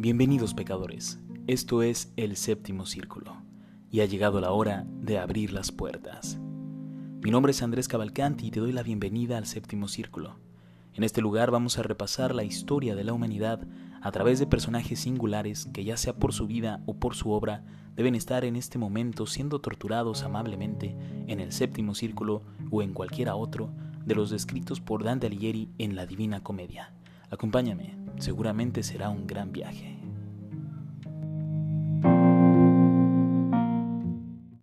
Bienvenidos pecadores, esto es el séptimo círculo, y ha llegado la hora de abrir las puertas. Mi nombre es Andrés Cavalcanti y te doy la bienvenida al séptimo círculo. En este lugar vamos a repasar la historia de la humanidad a través de personajes singulares que ya sea por su vida o por su obra deben estar en este momento siendo torturados amablemente en el séptimo círculo o en cualquiera otro de los descritos por Dante Alighieri en la Divina Comedia. Acompáñame, seguramente será un gran viaje.